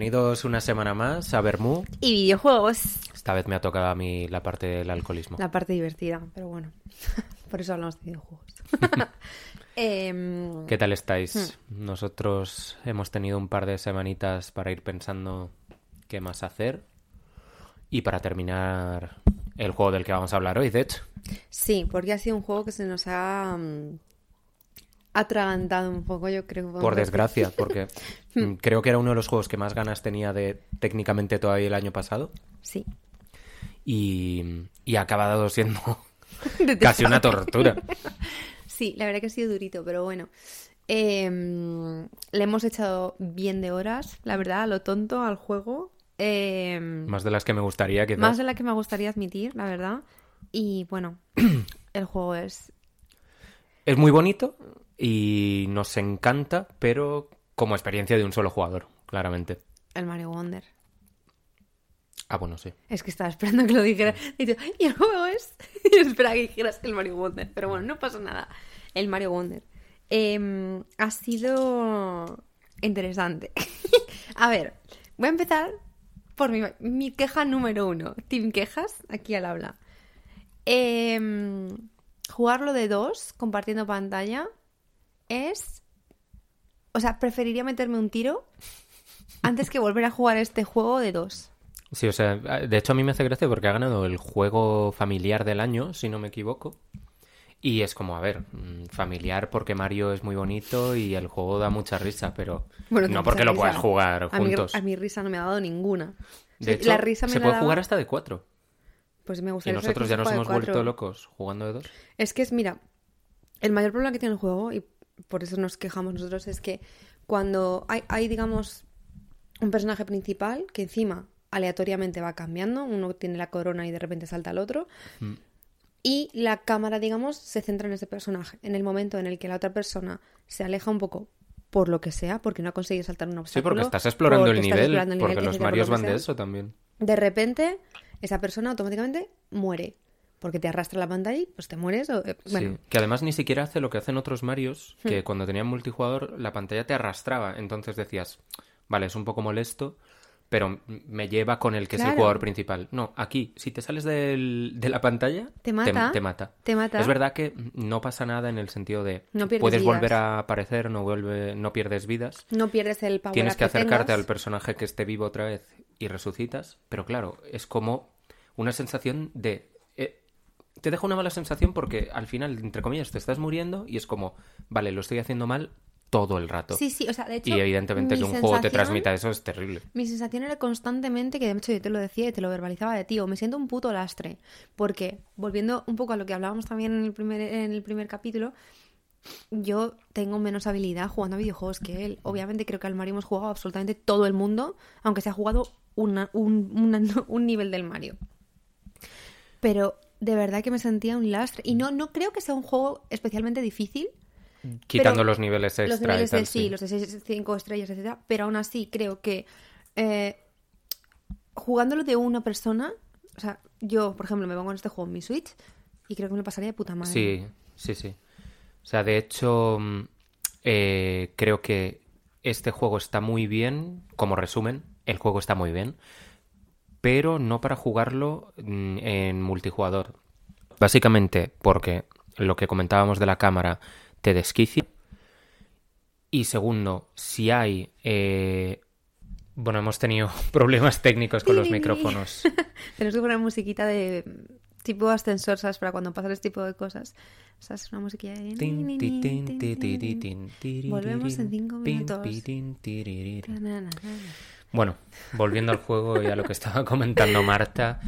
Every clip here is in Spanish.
bienvenidos una semana más a Bermú. Y videojuegos. Esta vez me ha tocado a mí la parte del alcoholismo. La parte divertida, pero bueno. Por eso hablamos de videojuegos. Em, ¿Qué tal estáis? Hmm. Nosotros hemos tenido un par de semanitas para ir pensando qué más hacer. Y para terminar el juego del que vamos a hablar hoy, de hecho. Sí, porque ha sido un juego que se nos ha mm, atragantado un poco, yo creo. Por desgracia, porque mm, creo que era uno de los juegos que más ganas tenía de técnicamente todavía el año pasado. Sí. Y, y ha acabado siendo casi una tortura. Sí, la verdad que ha sido durito, pero bueno. Em, le hemos echado bien de horas, la verdad, a lo tonto al juego. Em, Más de las que me gustaría, quizás. más de la que me gustaría admitir, la verdad. Y bueno, el juego es Es muy bonito y nos encanta, pero como experiencia de un solo jugador, claramente. el Mario Wonder. Ah, bueno, sí. Es que estaba esperando que lo dijera. Y yo, y el juego es. Y esperaba que dijeras el Mario Wonder. Pero bueno, no pasa nada. El Mario Wonder. Em, ha sido interesante. a ver, voy a empezar por mi, mi queja número uno. Team Quejas, aquí al habla. Em, jugarlo de dos, compartiendo pantalla, es. O sea, preferiría meterme un tiro antes que volver a jugar este juego de dos. Sí, o sea, de hecho a mí me hace gracia porque ha ganado el juego familiar del año, si no me equivoco. Y es como, a ver, mm, familiar porque Mario es muy bonito y el juego da mucha risa, pero Bueno, no porque lo risa. puedas jugar A juntos. a mí risa no me ha dado ninguna. De hecho, la risa me se la puede daba- jugar hasta de cuatro. Pues me Y gustaría saber nosotros ya nos hemos vuelto locos jugando de dos. Es que es, mira, el mayor problema que tiene el juego, y por eso nos quejamos nosotros, es que cuando hay, hay, digamos, un personaje principal que encima aleatoriamente va cambiando, uno tiene la corona y de repente salta al otro, Mm. y la cámara, digamos, se centra en ese personaje. En el momento en el que la otra persona se aleja un poco por lo que sea, porque no ha conseguido saltar un Sí, obstáculo. porque estás explorando el estás nivel, explorando el porque los etcétera, por Marios lo van de eso también. De repente, esa persona automáticamente muere. Porque te arrastra la pantalla y pues te mueres. o- eh, bueno, Hmm. Sí, que además ni siquiera hace lo que hacen otros Marios, que cuando tenían multijugador la pantalla te arrastraba, entonces decías, vale, es un poco molesto, pero me lleva con el que es el jugador principal. No, aquí, si te sales del- de la pantalla, Te mata. Te, mata. Te mata. Es verdad que no pasa nada en el sentido de No puedes vidas. volver a aparecer, no vuelve, no pierdes vidas. no pierdes el power Tienes que acercarte tengas. al personaje que esté vivo otra vez y resucitas, pero claro, es como una sensación de... te deja una mala sensación porque al final, entre comillas, te estás muriendo y es como, vale, lo estoy haciendo mal todo el rato. Sí, sí, o sea, de hecho. y evidentemente que un juego te transmita eso es terrible. Mi sensación era constantemente, que de hecho yo te lo decía y te lo verbalizaba de tío, me siento un puto lastre. Porque, volviendo un poco a lo que hablábamos también en el primer, en el primer capítulo, yo tengo menos habilidad jugando a videojuegos que él. Obviamente creo que al Mario hemos jugado absolutamente todo el mundo, aunque se ha jugado una- un, una- un nivel del Mario. Pero de verdad que me sentía un lastre. Y no, no creo que sea un juego especialmente difícil. Quitando Pero los niveles extra los niveles y tal, de sí, los de 5 estrellas, etcétera, pero aún así creo que eh, jugándolo de una persona, o sea, yo, por ejemplo, me pongo en este juego en mi Switch y creo que me lo pasaría de puta madre. Sí, sí, sí. O sea, de hecho, mm, eh, creo que este juego está muy bien, como resumen, el juego está muy bien, pero no para jugarlo mm, en multijugador. Básicamente porque lo que comentábamos de la cámara te desquicia. Y segundo, si hay... eh, Bueno, hemos tenido problemas técnicos con los micrófonos. Tenemos que poner musiquita de tipo ascensor, ¿sabes? Para cuando pasan este tipo de cosas. O sea, es una musiquilla de... Volvemos en cinco minutos. Bueno, volviendo al juego y a lo que estaba comentando Marta,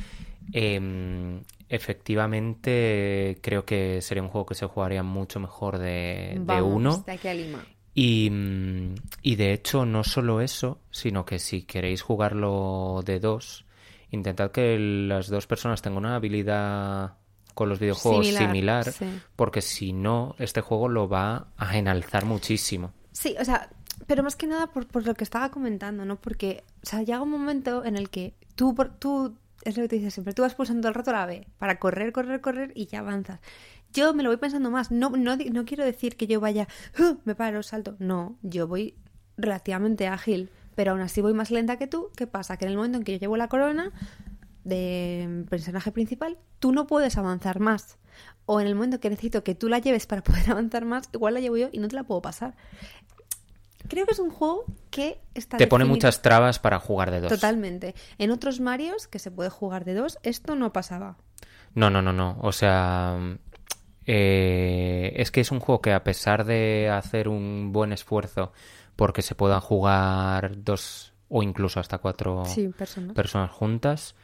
em, efectivamente creo que sería un juego que se jugaría mucho mejor de, uno. de aquí a Lima. Y, mm, y de hecho, no solo eso, sino que si queréis jugarlo de dos, intentad que las dos personas tengan una habilidad con los videojuegos Similar, similar, sí. porque si no, este juego lo va a enalzar muchísimo. Sí, o sea, pero más que nada por, por lo que estaba comentando, ¿no? Porque, o sea, llega un momento en el que tú, por- tú, es lo que te dices siempre, tú vas pulsando todo el rato la B para correr, correr, correr y ya avanzas. Yo me lo voy pensando más, no, no, no quiero decir que yo vaya, "Ah, me paro, salto, no, yo voy relativamente ágil, pero aún así voy más lenta que tú. ¿Qué pasa? Que en el momento en que yo llevo la corona de personaje principal, tú no puedes avanzar más. O en el momento que necesito que tú la lleves para poder avanzar más, igual la llevo yo y no te la puedo pasar. Creo que es un juego que está Te pone muchas trabas para jugar de dos. Totalmente. En otros Marios, que se puede jugar de dos, esto no pasaba. No, no, no, no. O sea, eh, es que es un juego que a pesar de hacer un buen esfuerzo porque se puedan jugar dos o incluso hasta cuatro Sí, personas. personas juntas,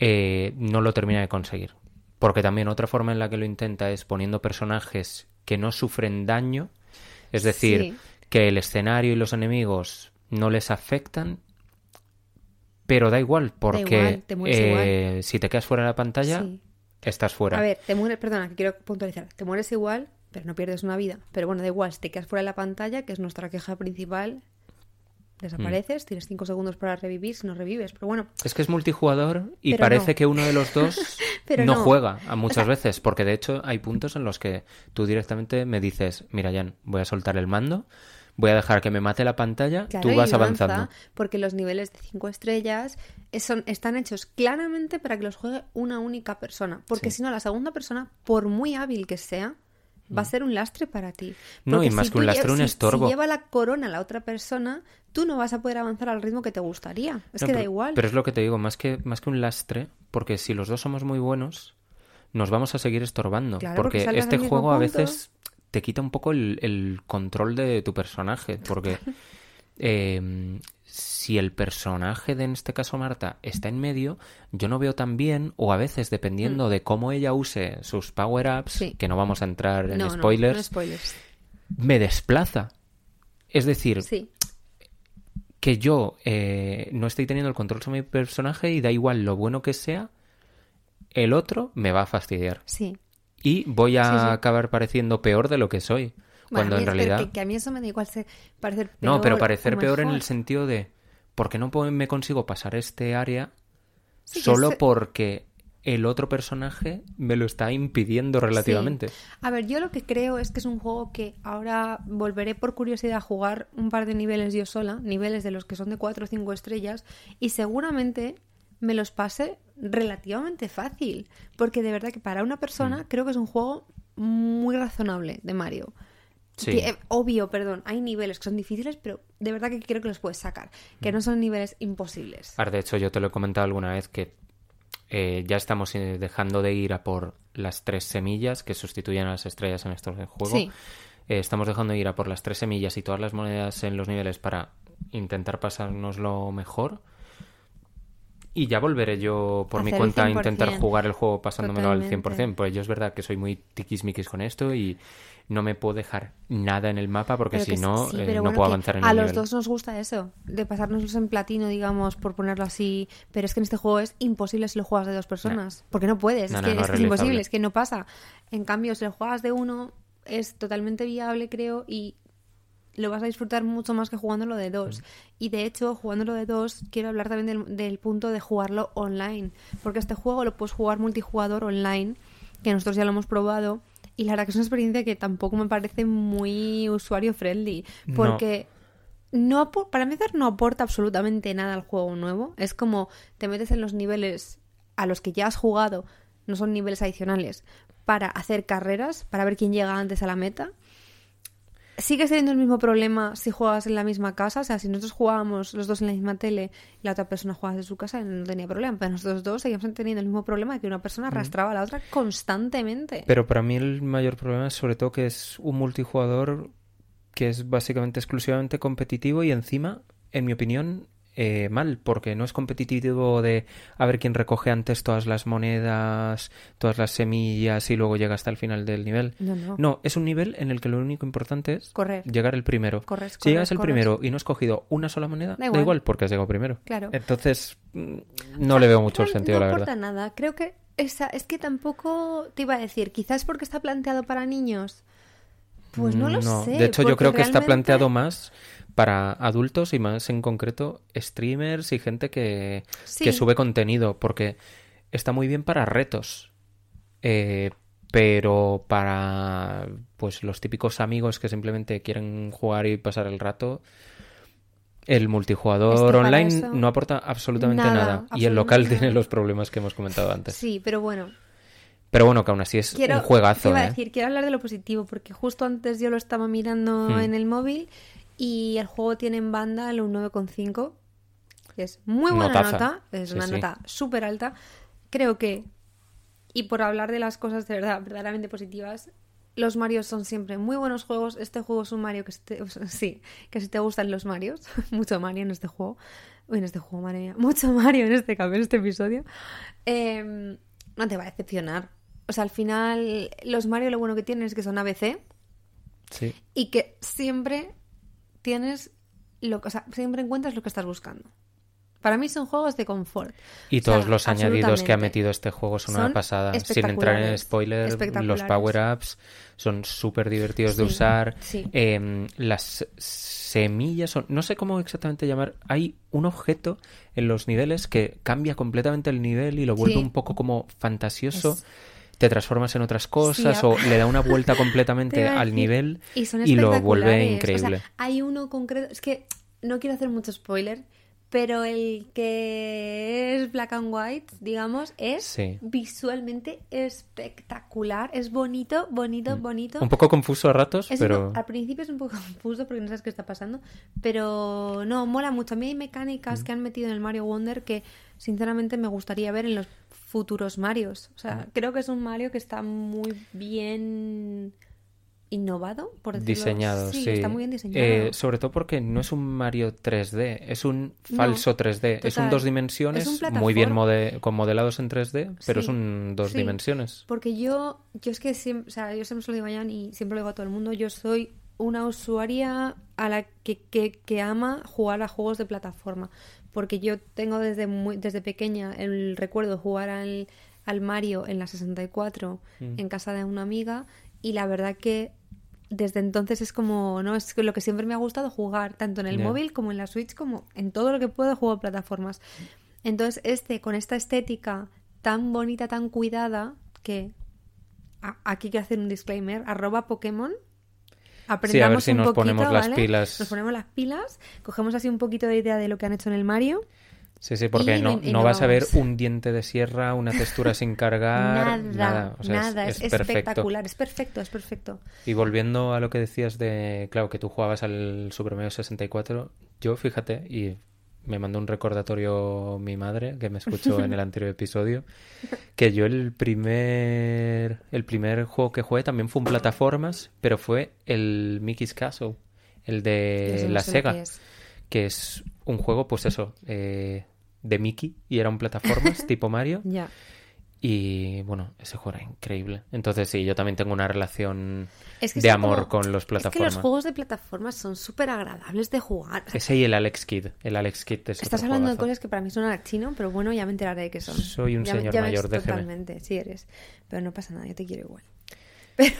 eh, no lo termina de conseguir. Porque también otra forma en la que lo intenta es poniendo personajes que no sufren daño, es decir, Sí. que el escenario y los enemigos no les afectan, pero da igual, porque igual, te mueres eh, si te quedas fuera de la pantalla, Sí. estás fuera. A ver, te mueres, perdona, que quiero puntualizar. Te mueres igual, pero no pierdes una vida. Pero bueno, da igual, si te quedas fuera de la pantalla, que es nuestra queja principal, desapareces, Mm. tienes cinco segundos para revivir si no revives. Pero bueno, Es que es multijugador y Pero parece no. que uno de los dos Pero no, no. juega a muchas O sea- veces, porque de hecho hay puntos en los que tú directamente me dices, mira Jan, voy a soltar el mando, voy a dejar que me mate la pantalla, claro, tú vas avanza, avanzando. Porque los niveles de cinco estrellas es- son, están hechos claramente para que los juegue una única persona. Porque Sí. si no, la segunda persona, por muy hábil que sea, va a ser un lastre para ti. No, y más si que un lastre, un estorbo. Si lleva la corona la otra persona, tú no vas a poder avanzar al ritmo que te gustaría. Es No, que da igual. Pero es lo que te digo, más que, más que un lastre, porque si los dos somos muy buenos, nos vamos a seguir estorbando. Claro, porque este juego a veces te quita un poco el, el control de tu personaje. Porque eh, si el personaje de, en este caso, Marta, está en medio, yo no veo tan bien, o a veces, dependiendo de cómo ella use sus power-ups, Mm. Sí. que no vamos a entrar en no, spoilers, no spoilers. me desplaza. Es decir, Sí, que yo eh, no estoy teniendo el control sobre mi personaje y da igual lo bueno que sea, el otro me va a fastidiar. sí. Y voy a sí. acabar pareciendo peor de lo que soy. Bueno, cuando a mí en realidad... Que, que a mí eso me da igual ser- parecer peor No, pero parecer peor en el sentido de... ¿Por qué no me consigo pasar este área Sí, solo porque el otro personaje me lo está impidiendo relativamente? A ver, yo lo que creo es que es un juego que ahora volveré por curiosidad a jugar un par de niveles yo sola, niveles de los que son de 4 o 5 estrellas, y seguramente me los pase relativamente fácil, porque de verdad que para una persona Mm. creo que es un juego muy razonable de Mario. Sí. Que, eh, obvio, perdón, hay niveles que son difíciles, pero de verdad que creo que los puedes sacar, que no son niveles imposibles. Ahora, de hecho, yo te lo he comentado alguna vez que eh, ya estamos eh, dejando de ir a por las tres semillas que sustituyen a las estrellas en estos juegos. Sí. Eh, estamos dejando de ir a por las tres semillas y todas las monedas en los niveles para intentar pasárnoslo mejor. Y ya volveré yo por mi cuenta a intentar 100%. jugar el juego pasándomelo al Totalmente. 100%. Pues yo es verdad que soy muy tiquismiquis con esto y no me puedo dejar nada en el mapa porque si no, sí, eh, no puedo avanzar en A el los nivel. dos nos gusta eso, de pasárnoslos en platino, digamos, por ponerlo así. Pero es que en este juego es imposible si lo juegas de dos personas. Porque no puedes, No, es, no, que, es, es imposible, es que no pasa. En cambio, si lo juegas de uno, es totalmente viable, creo, y lo vas a disfrutar mucho más que jugándolo de dos. Y de hecho, jugándolo de dos, quiero hablar también del, del punto de jugarlo online. Porque este juego lo puedes jugar multijugador online, que nosotros ya lo hemos probado. Y la verdad que es una experiencia que tampoco me parece muy usuario friendly. No. Porque no apo- para empezar no aporta absolutamente nada al juego nuevo. Es como te metes en los niveles a los que ya has jugado, no son niveles adicionales, para hacer carreras, para ver quién llega antes a la meta. Sigues teniendo el mismo problema si juegas en la misma casa. O sea, si nosotros jugábamos los dos en la misma tele y la otra persona jugaba desde su casa, no tenía problema. Pero nosotros dos seguíamos teniendo el mismo problema de que una persona arrastraba a la otra constantemente. Pero para mí el mayor problema es sobre todo que es un multijugador que es básicamente exclusivamente competitivo y encima, en mi opinión, eh, mal, porque no es competitivo de a ver quién recoge antes todas las monedas, todas las semillas y luego llega hasta el final del nivel. No, no. No, es un nivel en el que lo único importante es Correr. llegar el primero. Corres, si llegas el corres. primero y no has cogido una sola moneda, Da da igual, porque has llegado primero. Claro. Entonces, mm, no le veo mucho el sentido, no la verdad. nada. Creo que esa, es que tampoco te iba a decir, quizás porque está planteado para niños. Pues no lo sé. De hecho, yo creo que está planteado más para adultos y más en concreto streamers y gente que, Sí. que sube contenido, porque está muy bien para retos. Eh, pero para pues los típicos amigos que simplemente quieren jugar y pasar el rato, El multijugador online eso- no aporta absolutamente Nada, nada. Y el local tiene los problemas que hemos comentado antes. Sí, pero bueno. Pero bueno, que aún así es Quiero, un juegazo, iba a ¿eh? decir, quiero hablar de lo positivo, porque justo antes yo lo estaba mirando Hmm. en el móvil y el juego tiene en banda el un 9,5. que Es muy buena Notaza. nota, es Sí, una sí. nota súper alta. Creo que, y por hablar de las cosas de verdad, verdaderamente positivas, los Marios son siempre muy buenos juegos. Este juego es un Mario que si te, o sea, sí, que si te gustan los Marios, mucho Mario en este juego. Uy, en este juego, madre mía, mucho Mario en este cambio, en este episodio. eh, no te va a decepcionar. O sea, al final, los Mario lo bueno que tienen es que son ABC Sí. y que siempre tienes lo o sea, siempre encuentras lo que estás buscando. Para mí son juegos de confort. Y O sea, todos los añadidos que ha metido este juego son, una pasada. Sin entrar en espectaculares, spoiler, los power-ups son súper divertidos de usar. sí. Eh, las semillas son... No sé cómo exactamente llamar. Hay un objeto en los niveles que cambia completamente el nivel y lo vuelve Sí. un poco como fantasioso. Es- Te transformas en otras cosas Sí, o le da una vuelta Te completamente al nivel y, son y lo vuelve increíble. O sea, hay uno concreto, es que no quiero hacer mucho spoiler, pero el que es black and white, digamos, es Sí. visualmente espectacular, es bonito, bonito, bonito. Mm. Un poco confuso a ratos, Es un pero... po- al principio es un poco confuso porque no sabes qué está pasando, pero no, mola mucho. A mí hay mecánicas que han metido en el Mario Wonder que sinceramente me gustaría ver en los futuros Marios. O sea, creo que es un Mario que está muy bien innovado, por decirlo Diseñado, sí. está muy bien diseñado. Eh, sobre todo porque no es un Mario 3D, es un No, falso 3D. Es un dos dimensiones, un muy bien mode- con modelados en 3D, pero es un dos sí. dimensiones. Porque yo, yo es que siempre, o sea, yo siempre se lo digo a Jan y siempre lo digo a todo el mundo, yo soy una usuaria a la que, que, que ama jugar a juegos de plataforma. Porque yo tengo desde muy, desde pequeña el recuerdo de jugar al, al Mario en la 64 Mm. en casa de una amiga y la verdad que desde entonces es como, ¿no? Es lo que siempre me ha gustado jugar, tanto en el móvil como en la Switch, como en todo lo que puedo juego a plataformas. Entonces, este, con esta estética tan bonita, tan cuidada, que a- aquí quiero hacer un disclaimer, arroba Pokémon. Aprendamos si un nos poquito, ponemos las pilas. Nos ponemos las pilas, cogemos así un poquito de idea de lo que han hecho en el Mario. Sí, sí, porque Y no, y no vas a ver un diente de sierra, una textura sin cargar, nada, nada. O sea, es- nada, es, espectacular, es perfecto, es perfecto. Y volviendo a lo que decías de, claro, que tú jugabas al Super Mario 64, yo fíjate, y me mandó un recordatorio mi madre, que me escuchó en el anterior episodio, que yo el primer, el primer juego que jugué también fue un plataformas, pero fue el Mickey's Castle, el de no la Sega, que es. que es un juego, pues eso, eh, de Mickey, y era un plataformas tipo Mario, Ya. Y bueno, ese juego era increíble. Entonces sí, yo también tengo una relación Es que de son amor como- con los Es que los plataformas. juegos de plataformas son súper agradables de jugar. O sea, Ese y el Alex Kidd. El Alex Kidd es Estás hablando de cosas que para mí a chino, pero bueno, ya me enteraré de qué son. Soy un Ya señor ya mayor, déjeme. Totalmente, sí eres. Pero no pasa nada, yo te quiero igual. Pero,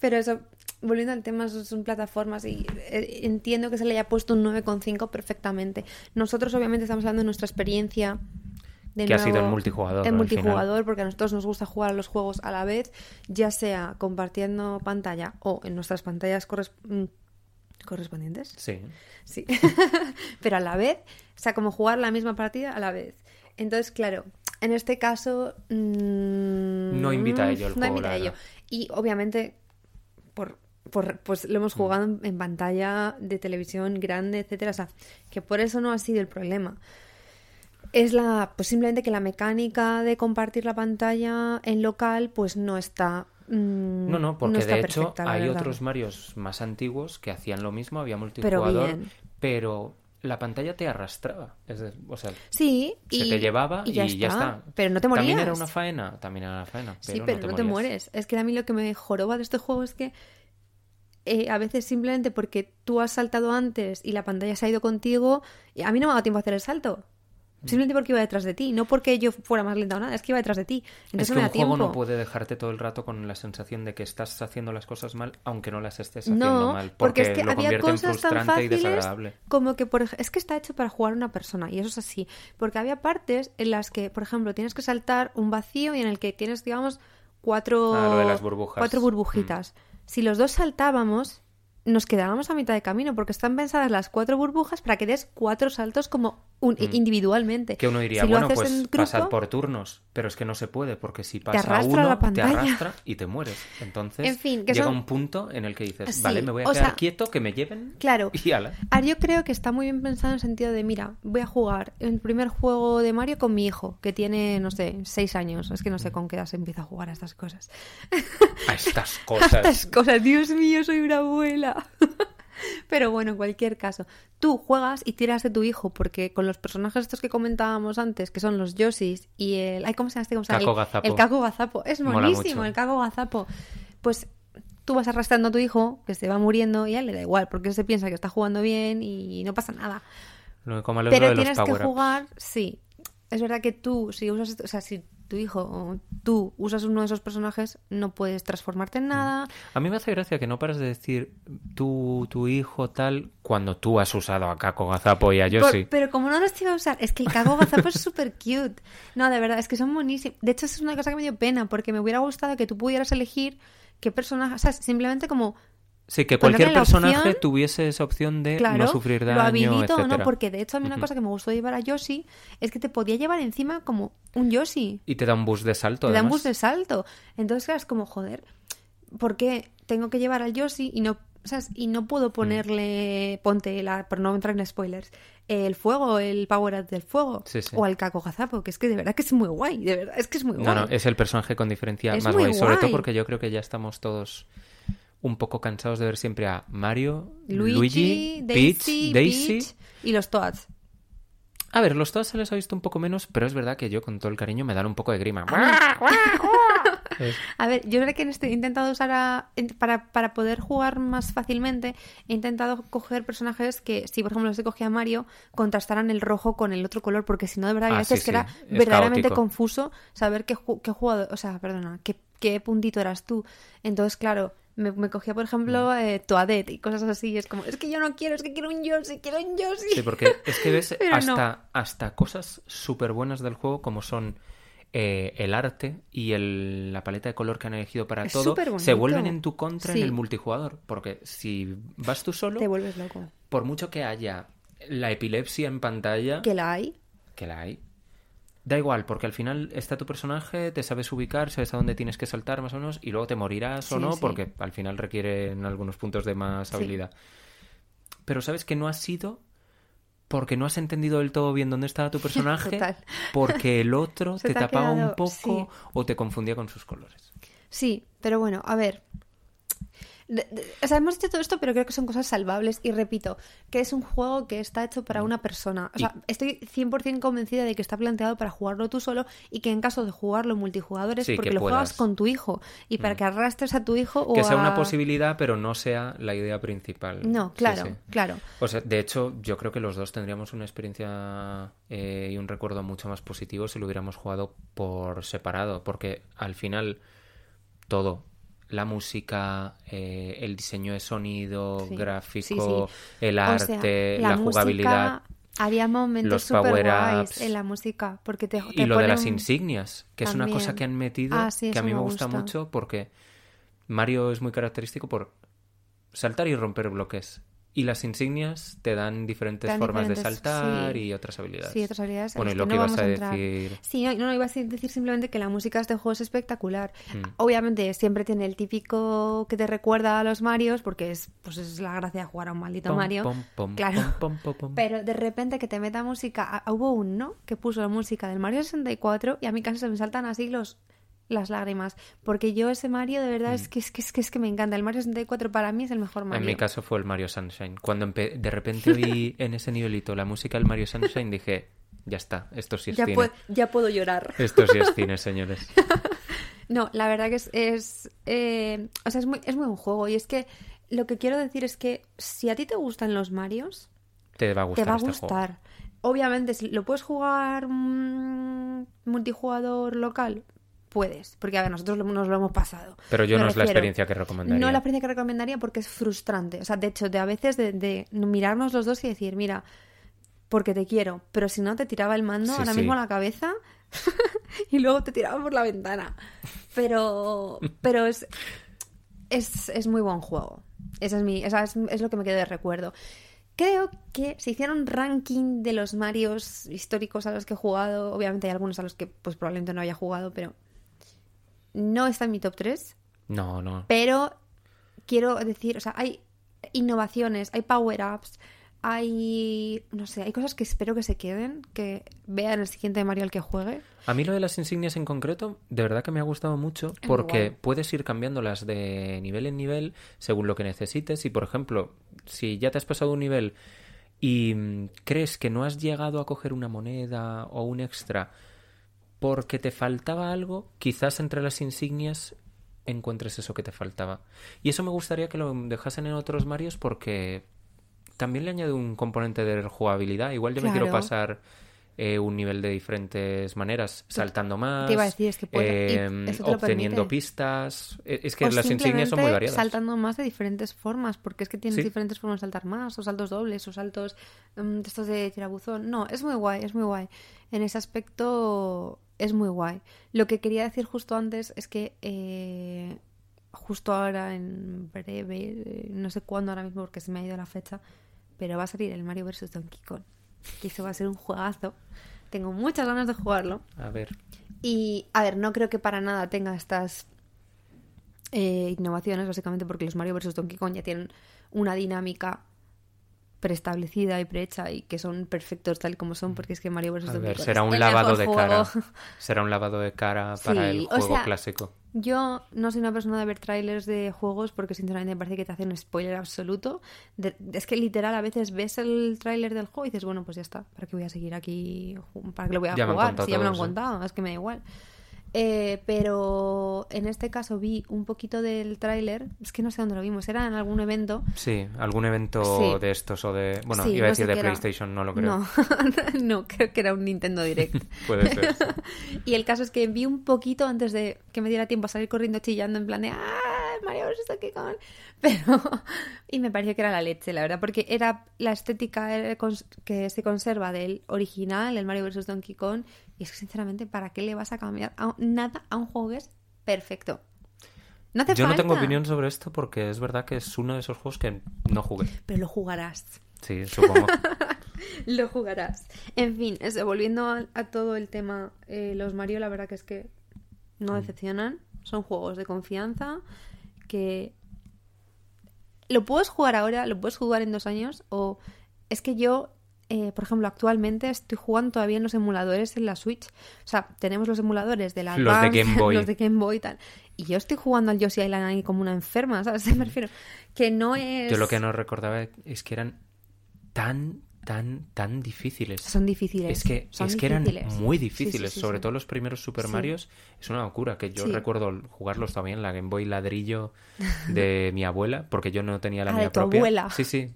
pero eso, volviendo al tema, son, son plataformas y eh, entiendo que se le haya puesto un 9,5 perfectamente. Nosotros obviamente estamos hablando de nuestra experiencia. De Que ha sido en multijugador, En multijugador, porque a nosotros nos gusta jugar a los juegos a la vez, ya sea compartiendo pantalla o en nuestras pantallas corres- mm, correspondientes. Sí. Sí. Pero a la vez, o sea, como jugar la misma partida a la vez. Entonces, claro, en este caso. mm, No invita a ello el no juego, invita a ello. Y obviamente, por, por- pues lo Mm. hemos jugado en, en pantalla de televisión grande, etcétera. O sea, que por eso no ha sido el problema. Es la, pues simplemente que la mecánica de compartir la pantalla en local, pues no está. mm, No, no, porque de hecho perfecta, hay verdad. otros Marios más antiguos que hacían lo mismo, había multijugador, pero, bien. la pantalla te arrastraba. Es de- o sea, Sí, se y, te llevaba y, ya, ya está. Pero no te morías. También era una faena, también era una faena. Pero sí, pero no te, mueres. Es que a mí lo que me joroba de este juego es que eh, a veces simplemente porque tú has saltado antes y la pantalla se ha ido contigo, y a mí no me ha dado tiempo a hacer el salto. Mm. Simplemente porque iba detrás de ti, no porque yo fuera más lenta o nada, es que iba detrás de ti. Entonces Es que no me un tiempo. juego no puede dejarte todo el rato con la sensación de que estás haciendo las cosas mal, aunque no las estés haciendo No, mal, porque porque, es que lo había en cosas tan y fáciles desagradable. como que por es que está hecho para jugar a una persona y eso es así, porque había partes en las que, por ejemplo, tienes que saltar un vacío y en el que tienes, digamos, cuatro Ah, lo de las burbujas. cuatro burbujitas. Si los dos saltábamos, nos quedábamos a mitad de camino porque están pensadas las cuatro burbujas para que des cuatro saltos como un- individualmente. Mm. Que uno diría, Si bueno, pues en pasar grupo- por turnos, pero es que no se puede, porque si pasa arrastra uno, la pantalla. te arrastra y te mueres. Entonces, En fin, que llega son- un punto en el que dices, Sí, vale, me voy a quedar sea, quieto, que me lleven Claro. y ala. Ahora, yo creo que está muy bien pensado en el sentido de, mira, voy a jugar el primer juego de Mario con mi hijo, que tiene, no sé, seis años. Es que no sé con qué edad se empieza a jugar a estas cosas. A estas A cosas. estas cosas, Dios mío, soy una abuela. Pero bueno, en cualquier caso, tú juegas y tiras de tu hijo, porque con los personajes estos que comentábamos antes, que son los Yoshis y el... Ay, ¿Cómo se llama este? ¿Cómo se llama? Caco Gazapo. El Caco Gazapo. Es buenísimo, el Caco Gazapo. Pues tú vas arrastrando a tu hijo, que se va muriendo, y a él le da igual, porque él se piensa que está jugando bien y no pasa nada. Lo Pero de los tienes que jugar, sí. Es verdad que tú, si usas, o sea, si tu hijo tú usas uno de esos personajes, no puedes transformarte en nada. A mí me hace gracia que no paras de decir tú, tu hijo, tal, cuando tú has usado a Kako Gazapo y a Por- Yoshi. pero como no los iba a usar, es que el gazapo es súper cute. No, de verdad, es que son buenísimos. De hecho, es una cosa que me dio pena, porque me hubiera gustado que tú pudieras elegir qué personaje, o sea, simplemente como, Sí, que cualquier personaje opción, tuviese esa opción de claro, no sufrir lo daño, habilito o no, porque de hecho a mí una cosa que me gustó llevar a Yoshi es que te podía llevar encima como un Yoshi. Y te da un boost de salto, te da un bus de salto. Entonces, claro, es como, joder, ¿por qué tengo que llevar al Yoshi y no, ¿sabes? Y no Mm. puedo ponerle, ponte, la, por no entrar en spoilers, el fuego, el power up del fuego, Sí, sí. o al Caco Gazapo, que es que de verdad que es muy guay, de verdad, es que es muy guay. No, no, es el personaje con diferencia Es más guay. Sobre todo porque yo creo que ya estamos todos un poco cansados de ver siempre a Mario, Luigi, Luigi, Daisy, Peach, Daisy. Peach y los Toads. A ver, los todos se les ha visto un poco menos, pero es verdad que yo con todo el cariño me dan un poco de grima. Es- A ver, yo creo que en este he intentado usar a- para, para poder jugar más fácilmente, he intentado coger personajes que, si por ejemplo se cogía a Mario, contrastaran el rojo con el otro color, porque si no, de verdad, hay Ah, veces sí, que era verdaderamente caótico. confuso saber qué jugador, o sea, perdona, qué, qué puntito eras tú. Entonces, claro, me, me cogía, por ejemplo, Mm. eh, Toadette y cosas así, y es como, es que yo no quiero, es que quiero un Yoshi, quiero un Yoshi. Sí, porque es que ves no. hasta, hasta cosas súper buenas del juego como son eh, el arte y el- la paleta de color que han elegido para Es todo, se vuelven en tu contra Sí. en el multijugador. Porque si vas tú solo, Te vuelves loco. por mucho que haya la epilepsia en pantalla, Que la hay. que la hay, da igual, porque al final está tu personaje, te sabes ubicar, sabes a dónde tienes que saltar más o menos, y luego te morirás o no, sí. porque al final requiere en algunos puntos de más Sí. habilidad. Pero sabes que no ha sido porque no has entendido del todo bien dónde estaba tu personaje, Total. porque el otro te, tapaba un poco o te confundía con sus colores. Sí, pero bueno, a ver. De- de- o sea, hemos dicho todo esto, pero creo que son cosas salvables. Y repito, que es un juego que está hecho para una persona. O sea, estoy 100% convencida de que está planteado para jugarlo tú solo y que en caso de jugarlo multijugadores, Sí, porque que lo puedas. juegas con tu hijo y para que arrastres a tu hijo o Que sea a- una posibilidad, pero no sea la idea principal. No, Sí, claro, sí. claro. O sea, de hecho, yo creo que los dos tendríamos una experiencia eh, y un recuerdo mucho más positivo si lo hubiéramos jugado por separado, porque al final todo, la música, eh, el diseño de sonido, Sí, gráfico, sí, sí. el O arte, sea, la, música- jugabilidad Había momentos super guays en la música, porque te, y te lo de las insignias, que es una cosa que han metido Ah, que a mí me me gusta, gusta. mucho porque Mario es muy característico por saltar y romper bloques. Y las insignias te dan diferentes dan formas de saltar sí. y otras habilidades. Sí, otras habilidades. en Bueno, y lo que no ibas a decir. Sí, no, no, iba a decir simplemente que la música de este juego es espectacular. Mm. Obviamente siempre tiene el típico que te recuerda a los Marios, porque es, pues es la gracia de jugar a un maldito Pom, Mario. pom, pom, claro. Pero de repente que te meta música. Hubo uno que puso la música del Mario 64 y a mí casi se me saltan así los las lágrimas. Porque yo ese Mario de verdad es, que, es, que, es, que, es que me encanta. El Mario 64 para mí es el mejor Mario. En mi caso fue el Mario Sunshine. Cuando de repente oí en ese nivelito la música del Mario Sunshine, dije, ya está, esto sí es ya, cine. ya puedo llorar. Esto sí es cine, señores. No, la verdad que es, es, eh, o sea, es muy, es muy buen juego. Y es que lo que quiero decir es que si a ti te gustan los Marios, Te va a gustar te va a este juego. gustar. Obviamente, si lo puedes jugar mm, multijugador local, puedes. Porque, a ver, nosotros nos lo hemos pasado. Pero yo Me no es la experiencia que recomendaría. No la experiencia que recomendaría porque es frustrante. O sea, de hecho, de a veces de, de mirarnos los dos y decir, mira, porque te quiero, pero si no te tiraba el mando Sí, ahora sí. mismo a la cabeza y luego te tiraba por la ventana. Pero, pero es, es, es muy buen juego. Esa es, mi, esa es, es lo que me quedó de recuerdo. Creo que se hicieron un ranking de los Marios históricos a los que he jugado. Obviamente hay algunos a los que pues probablemente no haya jugado, pero no está en mi top 3. No, no. Pero quiero decir, o sea, hay innovaciones, hay power-ups, hay, no sé, hay cosas que espero que se queden, que vean el siguiente Mario al que juegue. A mí lo de las insignias en concreto, de verdad que me ha gustado mucho porque puedes ir cambiándolas de nivel en nivel según lo que necesites. Y por ejemplo, si ya te has pasado un nivel y mm, crees que no has llegado a coger una moneda o un extra porque te faltaba algo, quizás entre las insignias encuentres eso que te faltaba. Y eso me gustaría que lo dejasen en otros Marios porque también le añade un componente de jugabilidad. Igual yo me quiero pasar eh, un nivel de diferentes maneras, saltando más, Te iba a decir, es que em, obteniendo pistas. Eh, Es que O las insignias son muy variadas. saltando más de diferentes formas, porque es que tienes Sí. diferentes formas de saltar más, o saltos dobles, o saltos mm, de estos de tirabuzón. No, es muy guay, es muy guay. En ese aspecto es muy guay. Lo que quería decir justo antes es que eh, justo ahora, en breve, eh, no sé cuándo ahora mismo porque se me ha ido la fecha, pero va a salir el Mario vs. Donkey Kong. Que eso va a ser un juegazo. Tengo muchas ganas de jugarlo. A ver. Y, a ver, no creo que para nada tenga estas eh, innovaciones, básicamente porque los Mario vs. Donkey Kong ya tienen una dinámica preestablecida y prehecha y que son perfectos tal como son, porque es que Mario vs. Ver, será un lavado de juego. cara. Será un lavado de cara para Sí, el o juego sea, clásico. Yo no soy una persona de ver trailers de juegos porque sinceramente me parece que te hacen un spoiler absoluto. De- es que literal a veces ves el tráiler del juego y dices, bueno, pues ya está, ¿para qué voy a seguir aquí? ¿Para qué lo voy a Ya jugar? Si ya me lo han contado, es que me da igual. Eh, pero en este caso vi un poquito del tráiler, es que no sé dónde lo vimos, era en algún evento. Sí, algún evento Sí. de estos o de... Bueno, Sí, iba a no sé decir de era. PlayStation, no lo creo. No, no, creo que era un Nintendo Direct. Puede ser. Y el caso es que vi un poquito antes de que me diera tiempo a salir corriendo chillando en plan de ¡Ah! Mario vs. Donkey Kong. Pero... Y me pareció que era la leche, la verdad, porque era la estética eh, que se conserva del original, el Mario vs. Donkey Kong. Y es que, sinceramente, ¿para qué le vas a cambiar a- nada a un juego que es perfecto? No hace Yo no falta. tengo opinión sobre esto porque es verdad que es uno de esos juegos que no jugué. Pero lo jugarás. Sí, supongo. Lo jugarás. En fin, eso, volviendo a, a todo el tema, eh, los Mario, la verdad que es que no decepcionan. Son juegos de confianza que lo puedes jugar ahora, lo puedes jugar en dos años, o es que yo, eh, por ejemplo, actualmente estoy jugando todavía en los emuladores en la Switch. O sea, tenemos los emuladores de la Los de Advance, Game Boy. los de Game Boy y tal. Y yo estoy jugando al Yoshi Island ahí como una enferma, ¿sabes? Me refiero que no es... Yo lo que no recordaba es que eran tan, tan, tan difíciles. Son difíciles. Es que, son es que eran muy difíciles, sí, sí, sobre todo los primeros Super. Marios. Es una locura, que yo recuerdo jugarlos todavía en la Game Boy ladrillo de mi abuela, porque yo no tenía la Ah, mía de tu propia. abuela. Sí, sí.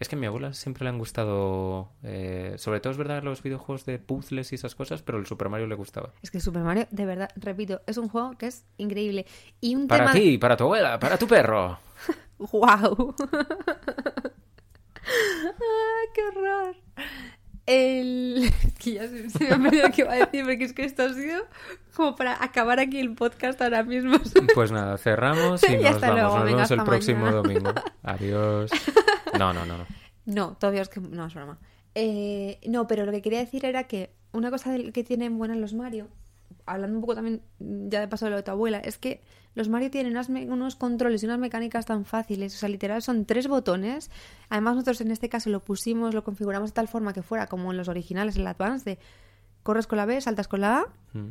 Es que a mi abuela siempre le han gustado, eh, sobre todo es verdad los videojuegos de puzzles y esas cosas, pero el Super Mario le gustaba. Es que Super Mario, de verdad, repito, es un juego que es increíble. Y un Para tema... ti, para tu abuela, para tu perro. ¡Wow! ¡Ah, ¡Qué horror! El... Que ya se, se me ha perdido qué iba a decir, porque es que esto ha sido como para acabar aquí el podcast ahora mismo. Pues nada, cerramos y Y nos hasta vamos. luego, nos venga, vemos el próximo domingo. Adiós. No, no, no, no. No, todavía es que... No, es broma. Eh, no, pero lo que quería decir era que una cosa que tienen buenas los Mario, hablando un poco también ya de paso de lo de tu abuela, es que los Mario tienen unas unos controles y unas mecánicas tan fáciles. O sea, literal son tres botones. Además, nosotros en este caso lo pusimos, lo configuramos de tal forma que fuera como en los originales, en el Advance, de corres con la B, saltas con la A Mm.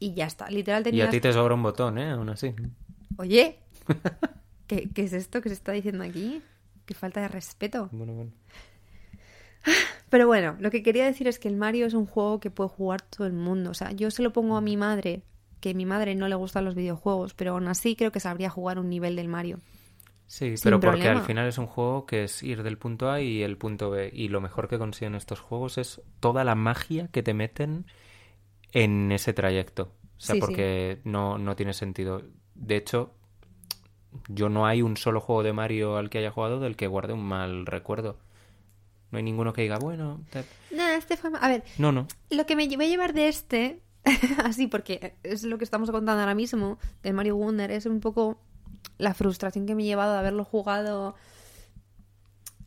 y ya está. Literal Y tenías... a ti te sobra un botón, ¿eh? Aún así. Oye, ¿qué, ¿qué es esto que se está diciendo aquí? Qué falta de respeto. Bueno, bueno. Pero bueno, lo que quería decir es que el Mario es un juego que puede jugar todo el mundo. O sea, yo se lo pongo a mi madre, que mi madre no le gustan los videojuegos, pero aún así creo que sabría jugar un nivel del Mario. Sí, Sin pero porque problema. al final es un juego que es ir del punto A y el punto B. Y lo mejor que consiguen estos juegos es toda la magia que te meten en ese trayecto. O sea, Sí, sí. porque No, no tiene sentido. De hecho, yo no hay un solo juego de Mario al que haya jugado del que guarde un mal recuerdo. No hay ninguno que diga, bueno, te- No, este fue... A ver, no, no. lo que me voy a llevar de este, así porque es lo que estamos contando ahora mismo, del Mario Wonder, es un poco la frustración que me he llevado de haberlo jugado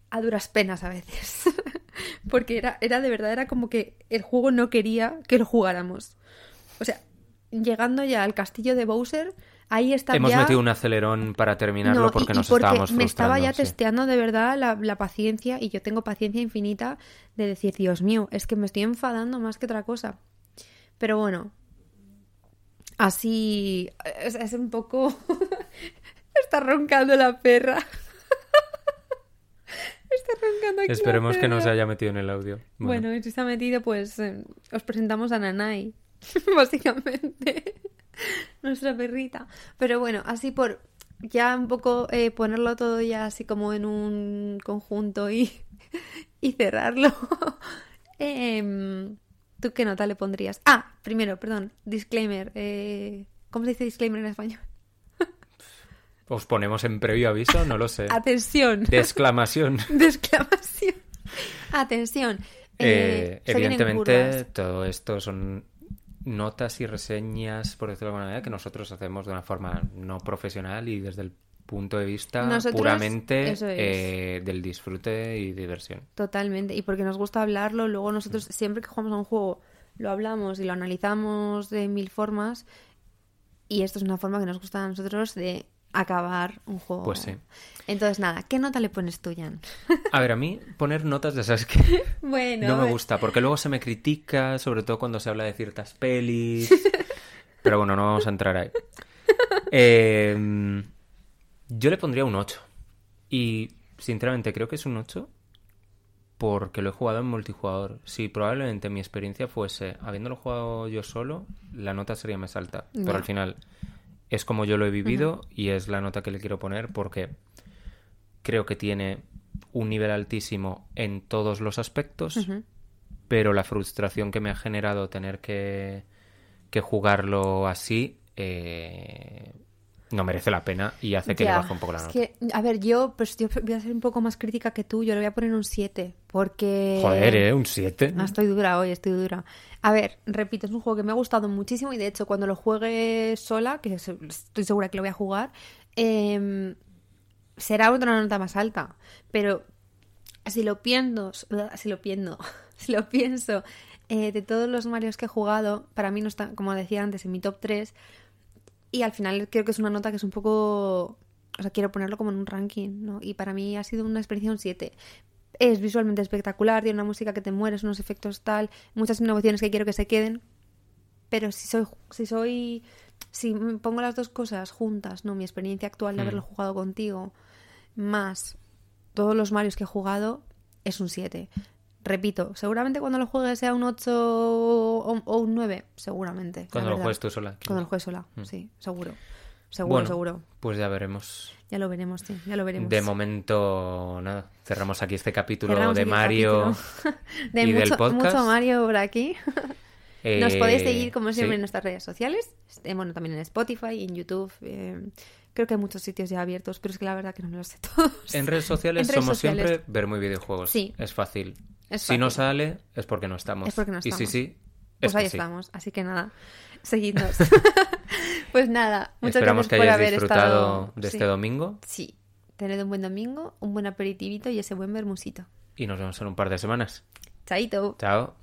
a duras penas a veces. Porque era, era de verdad, era como que el juego no quería que lo jugáramos. O sea, llegando ya al castillo de Bowser, ahí está Hemos ya... metido un acelerón para terminarlo No, porque y nos porque estábamos me estaba ya sí. testeando de verdad la, la paciencia y yo tengo paciencia infinita de decir, Dios mío, es que me estoy enfadando más que otra cosa. Pero bueno, así es, es un poco... Está roncando la perra. Está roncando aquí la Esperemos que no se haya metido en el audio. Bueno, y si está metido, pues eh, os presentamos a Nanai, básicamente, nuestra perrita. Pero bueno, así por ya un poco eh, ponerlo todo ya así como en un conjunto y, y cerrarlo. Em, ¿Tú qué nota le pondrías? Ah, primero, perdón, disclaimer. eh, ¿Cómo se dice disclaimer en español? ¿Os ponemos en previo aviso? No lo sé. Atención. De exclamación. De exclamación. Atención. Eh, eh, evidentemente, todo esto son notas y reseñas, por decirlo de alguna manera, que nosotros hacemos de una forma no profesional y desde el punto de vista Nosotros, puramente es. eh, del disfrute y diversión. Totalmente. Y porque nos gusta hablarlo, luego nosotros siempre que jugamos a un juego lo hablamos y lo analizamos de mil formas. Y esto es una forma que nos gusta a nosotros de acabar un juego. Pues sí. Entonces, nada, ¿qué nota le pones tú, Jan? A ver, a mí poner notas de esas que Bueno, no me gusta, porque luego se me critica, sobre todo cuando se habla de ciertas pelis. Pero bueno, no vamos a entrar ahí. Eh, yo le pondría un 8. Y sinceramente creo que es un 8 porque lo he jugado en multijugador. Si probablemente mi experiencia fuese, habiéndolo jugado yo solo, la nota sería más alta. Pero al final es como yo lo he vivido y es la nota que le quiero poner porque creo que tiene un nivel altísimo en todos los aspectos, pero la frustración que me ha generado tener que, que jugarlo así eh, no merece la pena y hace que le baje un poco la es nota. que, a ver, yo, pues yo voy a ser un poco más crítica que tú. Yo le voy a poner un 7. Porque. Joder, ¿eh? Un 7. Ah, estoy dura hoy, estoy dura. A ver, repito, es un juego que me ha gustado muchísimo y de hecho cuando lo juegue sola, que estoy segura que lo voy a jugar, em, será otra nota más alta. Pero si lo pienso, si lo pienso, si lo pienso, eh, de todos los Marios que he jugado, para mí no está, como decía antes, en mi top 3. Y al final creo que es una nota que es un poco... O sea, quiero ponerlo como en un ranking, ¿no? Y para mí ha sido una experiencia un 7. Es visualmente espectacular, tiene una música que te mueres, unos efectos tal, muchas innovaciones que quiero que se queden. Pero si soy, si soy, si pongo las dos cosas juntas, ¿no? Mi experiencia actual de Mm. haberlo jugado contigo, más todos los Marios que he jugado, es un 7. Repito, seguramente cuando lo juegue sea un 8 o, o un 9, seguramente. Cuando lo juegues tú sola. Cuando lo juegue sola, Mm. sí, seguro. Seguro, Bueno, seguro. Pues ya veremos. Ya lo veremos, sí, ya lo veremos. De momento, nada, cerramos aquí este capítulo Cerramos de Mario. capítulo. de y del mucho, podcast. mucho Mario por aquí. Nos Eh, podéis seguir, como siempre, sí. en nuestras redes sociales. Eh, Bueno, también en Spotify, en YouTube. eh, creo que hay muchos sitios ya abiertos, pero es que la verdad que no me los sé todos. En redes sociales En redes somos sociales. siempre ver muy videojuegos. Sí. Es fácil. Si no sale, es porque no estamos. Es porque no estamos. Y si sí, pues ahí estamos. Así que nada, seguidnos. pues nada, muchas Esperamos gracias que por hayáis haber disfrutado de este domingo. Sí, tened un buen domingo, un buen aperitivito y ese buen bermusito. Y nos vemos en un par de semanas. Chaito. Chao.